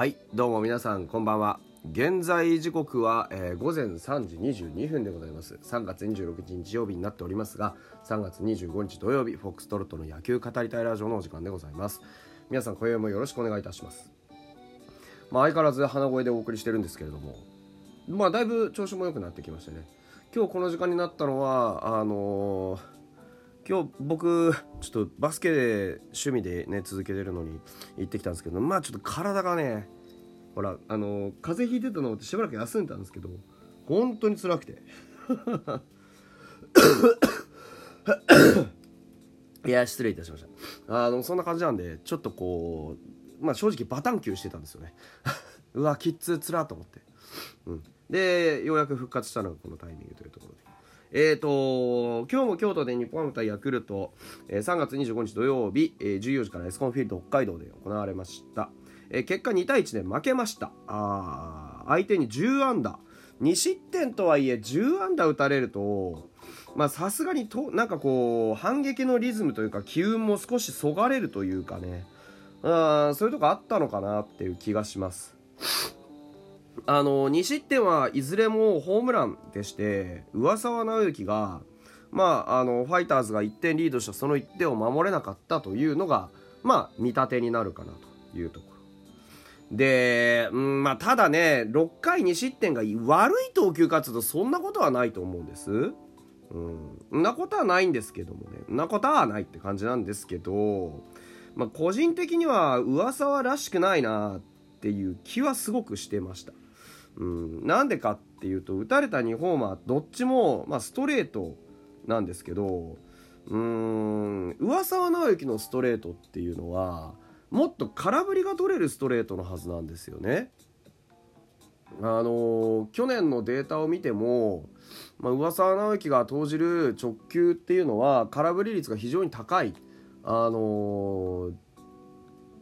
はいどうも皆さんこんばんは。現在時刻は、えー、午前3時22分でございます。3月26日日曜日になっておりますが3月25日土曜日フォックストロットの野球語りたいラジオのお時間でございます。皆さん今宵もよろしくお願いいたします。まあ相変わらず鼻声でお送りしてるんですけれども。まあだいぶ調子も良くなってきましてね。今日この時間になったのはあのー今日僕ちょっとバスケで趣味でね続けてるのに行ってきたんですけどまあちょっと体がねほらあの風邪ひいてたのってしばらく休んだんですけど本当に辛くて。いや失礼いたしました。あのそんな感じなんでちょっとこうまあ正直バタンキューしてたんですよね。うわキッズつらと思って、うん、でようやく復活したのがこのタイミングというところでえーと、今日も京都で日本ハム対ヤクルト、えー、3月25日土曜日、えー、14時からエスコンフィールド北海道で行われました、えー、結果2対1で負けました。あ相手に10安打。2失点とはいえ10安打打たれるとさすがにとなんかこう反撃のリズムというか機運も少しそがれるというかね。あそういうとこあったのかなっていう気がします。あの2失点はいずれもホームランでして上沢直之が、まあ、あのファイターズが1点リードしたその1点を守れなかったというのが、まあ、見立てになるかなというところで、うんまあ、ただね6回2失点が悪い投球活動そんなことはないと思うんです。うん、なことはないんですけどもねんなことはないって感じなんですけど、まあ、個人的には上沢らしくないなっていう気はすごくしてました。うん、なんでかっていうと打たれた2ホーマーどっちも、まあ、ストレートなんですけどうーん上沢直之のストレートっていうのはもっと空振りが取れるストレートのはずなんですよね。あの去年のデータを見ても、まあ、上沢直之が投じる直球っていうのは空振り率が非常に高い。あの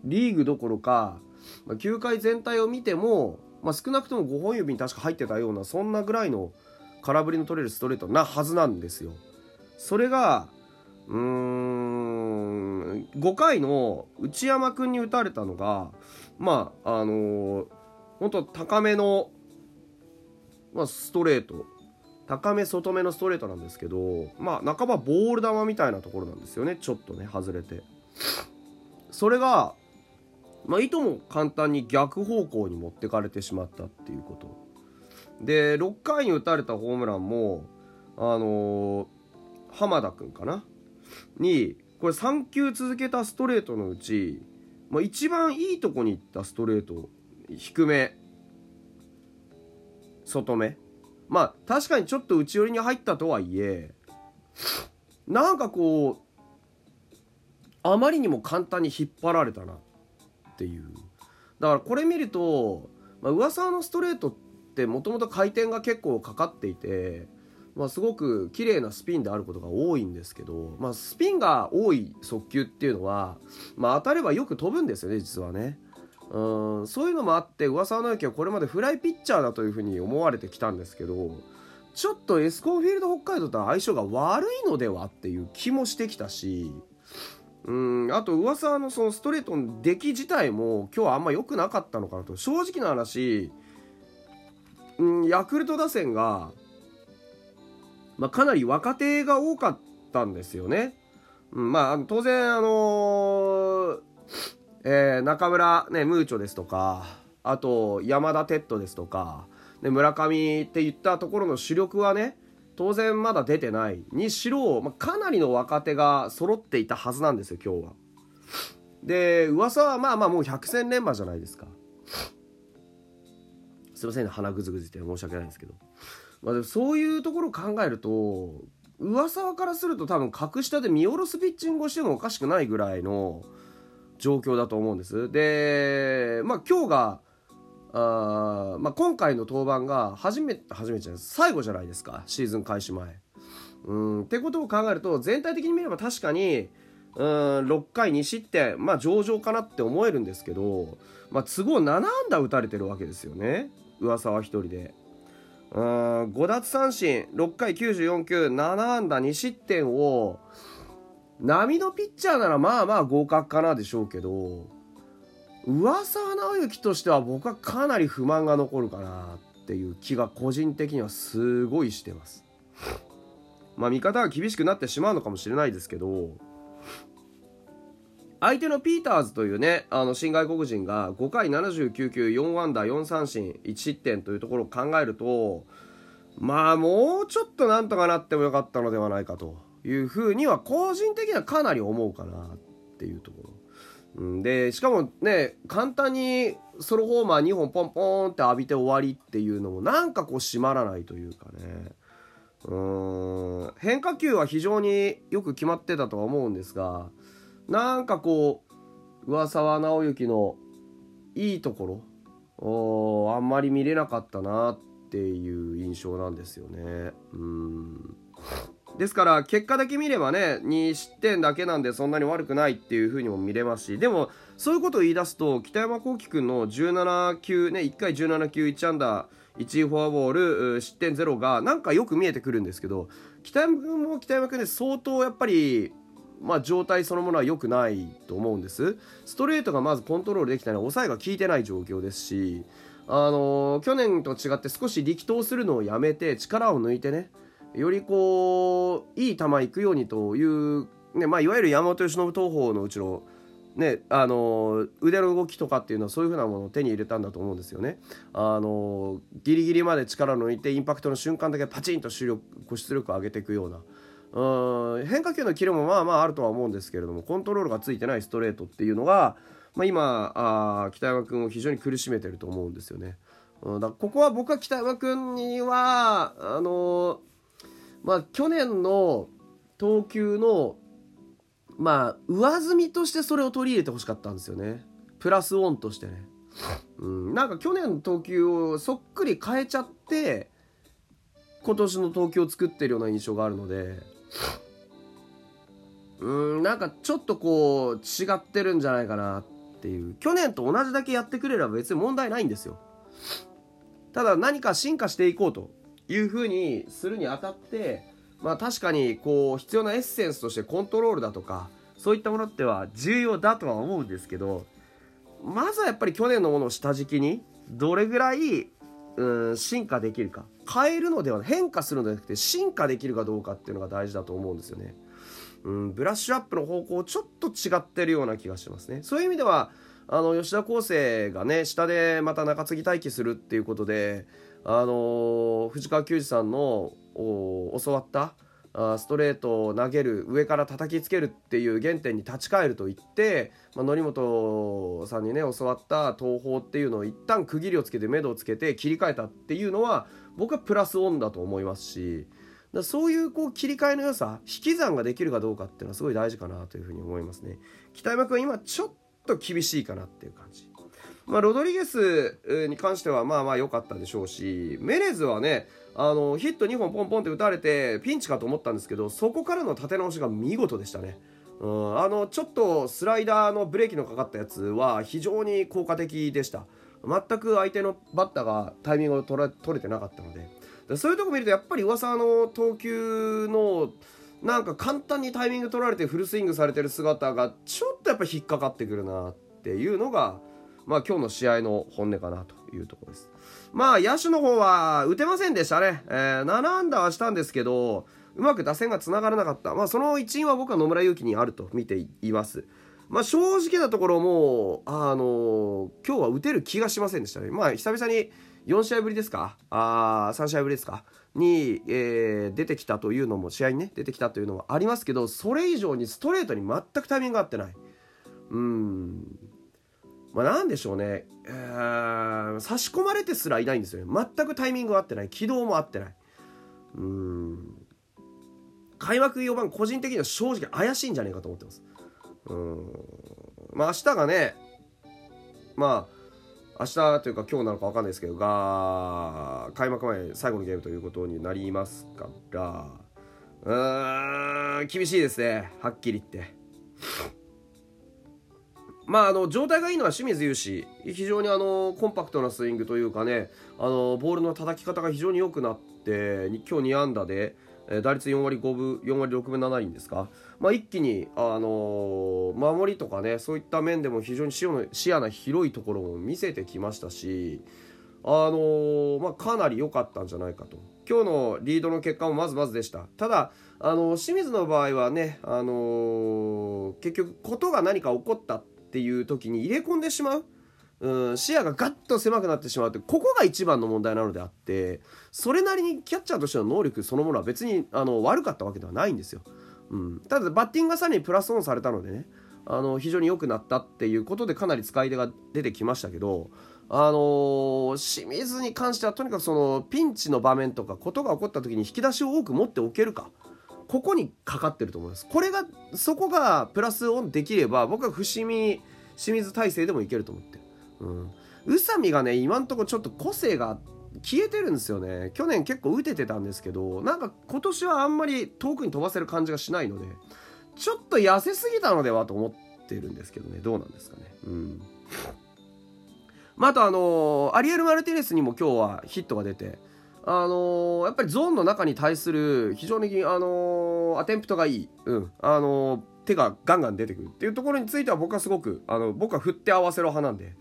リーグどころか、まあ、球界全体を見てもまあ、少なくとも5本指に確か入ってたようなそんなぐらいの空振りの取れるストレートなはずなんですよ。それがうーん5回の内山君に打たれたのがまああのー、本当高めの、まあ、ストレート高め外めのストレートなんですけどまあ半ばボール球みたいなところなんですよねちょっとね外れて。それがまあ、いとも簡単に逆方向に持ってかれてしまったっていうこと。で6回に打たれたホームランもあのー、浜田君かな？にこれ3球続けたストレートのうち、まあ、一番いいとこに行ったストレート低め。外目。まあ確かにちょっと内寄りに入ったとはいえなんかこうあまりにも簡単に引っ張られたな。ていうだからこれ見ると、まあ、噂のストレートってもともと回転が結構かかっていて、まあ、すごく綺麗なスピンであることが多いんですけど、まあ、スピンが多い速球っていうのは、まあ、当たればよく飛ぶんですよね実はね。うんそういうのもあって噂の之はこれまでフライピッチャーだというふうに思われてきたんですけどちょっとエスコンフィールド北海道とは相性が悪いのではっていう気もしてきたしうんあと噂のそのストレートの出来自体も今日はあんま良くなかったのかなと正直な話、うん、ヤクルト打線が、まあ、かなり若手が多かったんですよね。うん、まあ当然あのー、えー、中村、ね、ムーチョですとかあと山田哲人ですとか、ね、村上っていったところの主力はね当然まだ出てないにしろ、まあ、かなりの若手が揃っていたはずなんですよ今日は。で噂はまあまあもう百戦錬磨じゃないですか。すいませんね鼻ぐずぐずって申し訳ないんですけど、まあ、でもそういうところを考えると噂からすると多分格下で見下ろすピッチングをしてもおかしくないぐらいの状況だと思うんです。でまあ今日があまあ、今回の登板が初めて初めて最後じゃないですかシーズン開始前。うんってことを考えると全体的に見れば確かにうん6回2失点まあ上々かなって思えるんですけど、まあ、都合7安打打たれてるわけですよね噂は1人で。うん5奪三振6回94球7安打2失点を波のピッチャーならまあまあ合格かなでしょうけど上沢直之としては僕はかなり不満が残るかなっていう気が個人的にはすごいしてます。まあ見方が厳しくなってしまうのかもしれないですけど相手のピーターズというねあの新外国人が5回79球4安打4三振1失点というところを考えるとまあもうちょっとなんとかなってもよかったのではないかというふうには個人的にはかなり思うかなっていうところ。でしかもね簡単にソロホーマー2本ポンポンって浴びて終わりっていうのもなんかこう締まらないというかね。うん。変化球は非常によく決まってたとは思うんですがなんかこう上沢直之のいいところあんまり見れなかったなっていう印象なんですよね。うん。ですから結果だけ見ればね2失点だけなんでそんなに悪くないっていう風にも見れますしでもそういうことを言い出すと北山幸輝君の17球ね1回17球1安打1フォアボール失点0がなんかよく見えてくるんですけど北山君も北山君で相当やっぱりまあ、状態そのものは良くないと思うんです。ストレートがまずコントロールできたのは抑えが効いてない状況ですし、あのー、去年と違って少し力投するのをやめて力を抜いてねよりこういい球いくようにという、ねまあ、いわゆる山本由伸投法のうちのね、あの腕の動きとかっていうのはそういうふうなものを手に入れたんだと思うんですよね。あのギリギリまで力を抜いてインパクトの瞬間だけパチンと出力出力を上げていくような。うん変化球のキレもまあまああるとは思うんですけれどもコントロールがついてないストレートっていうのが、まあ、今あ北山君を非常に苦しめてると思うんですよね。うん、だここは僕は北山君にはあのまあ去年の投球のまあ上積みとしてそれを取り入れてほしかったんですよね。プラスオンとしてね、うん、なんか去年の投球をそっくり変えちゃって今年の投球を作ってるような印象があるので。うん。なんかちょっとこう違ってるんじゃないかなっていう。去年と同じだけやってくれれば別に問題ないんですよ。ただ何か進化していこうと。いうふうにするにあたってまあ確かにこう必要なエッセンスとしてコントロールだとかそういったものっては重要だとは思うんですけどまずはやっぱり去年のものを下敷きにどれぐらいうん進化できるか変えるのでは変化するのではなくて進化できるかどうかっていうのが大事だと思うんですよね。うん、ブラッシュアップの方向ちょっと違ってるような気がしますね。そういう意味ではあの吉田康生がね下でまた中継ぎ待機するっていうことであの藤川球児さんの教わったあストレートを投げる上から叩きつけるっていう原点に立ち返ると言って、まあ、則本さんにね教わった東宝っていうのを一旦区切りをつけて目処をつけて切り替えたっていうのは僕はプラスオンだと思いますしだそういうこう切り替えの良さ引き算ができるかどうかっていうのはすごい大事かなというふうに思いますね。北山君今ちょっと厳しいかなっていう感じ。まあ、ロドリゲスに関してはまあまあ良かったでしょうしメレズはねあのヒット2本ポンポンって打たれてピンチかと思ったんですけどそこからの立て直しが見事でしたね。うん、あのちょっとスライダーのブレーキのかかったやつは非常に効果的でした全く相手のバッターがタイミングを取れ取れてなかったのでそういうとこ見るとやっぱり噂の投球のなんか簡単にタイミング取られてフルスイングされてる姿がちょっとやっぱ引っかかってくるなっていうのがまあ今日の試合の本音かなというところですまあ、野手の方は打てませんでしたね。えー、7安打はしたんですけど、うまく打線が繋がらなかった。まあ、その一因は僕は野村勇輝にあると見ています。まあ、正直なところもあのー、今日は打てる気がしませんでしたね。まあ、久々に4試合ぶりですか？あ3試合ぶりですか？に、えー、出てきたというのも、試合にね、出てきたというのはありますけど、それ以上にストレートに全くタイミングが合ってない。うん。まあ、なんでしょうね、えー、差し込まれてすらいないんですよね。全くタイミング合ってない。軌道も合ってない。うん。開幕4番個人的には正直怪しいんじゃねえかと思ってます。うん。まあ明日がねまあ明日というか今日なのか分かんないですけどが開幕前最後のゲームということになりますから。うーん厳しいですね。はっきり言って。まあ、あの状態がいいのは清水雄志非常にあのコンパクトなスイングというかね。あのボールの叩き方が非常に良くなって今日2安打で、打率4割5分4割6分7厘ですか、まあ、一気に、あの、守りとかねそういった面でも非常に視野の視野の広いところを見せてきましたし、あの、まあ、かなり良かったんじゃないかと。今日のリードの結果もまずまずでした。ただ、あの清水の場合はね、あの結局ことが何か起こったっていう時に入れ込んでしまう。うん、視野がガッと狭くなってしまうってここが一番の問題なのであってそれなりにキャッチャーとしての能力そのものは別にあの悪かったわけではないんですよ、うん、ただバッティングがさらにプラスオンされたのでねあの非常に良くなったっていうことでかなり使い手が出てきましたけどあのー、清水に関してはとにかくそのピンチの場面とかことが起こった時に引き出しを多く持っておけるか。ここにかかってると思いますこれがそこがプラスオンできれば僕は伏見清水体制でもいけると思ってるうん。宇佐美がね、今んとこちょっと個性が消えてるんですよね。去年結構打ててたんですけど、なんか今年はあんまり遠くに飛ばせる感じがしないので、ちょっと痩せすぎたのではと思ってるんですけどね、どうなんですかね。うん。まあ、あとあのー、アリエル・マルティネスにも今日はヒットが出て、あのー、やっぱりゾーンの中に対する非常に、あのー、アテンプトがいい。うん。あの手がガンガン出てくるっていうところについては僕はすごく、あの、僕は振って合わせる派なんで、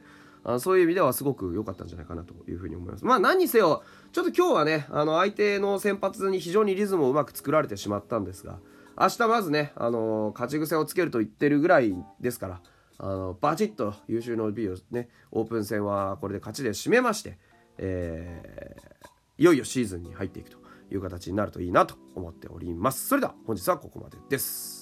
あそういう意味ではすごく良かったんじゃないかなというふうに思います。まあ何にせよ、ちょっと今日はね、あの相手の先発に非常にリズムをうまく作られてしまったんですが、明日まずね、あの勝ち癖をつけると言ってるぐらいですから、あのバチッと優秀の B をね、オープン戦はこれで勝ちで締めまして、えー、いよいよシーズンに入っていくという形になるといいなと思っております。それでは本日はここまでです。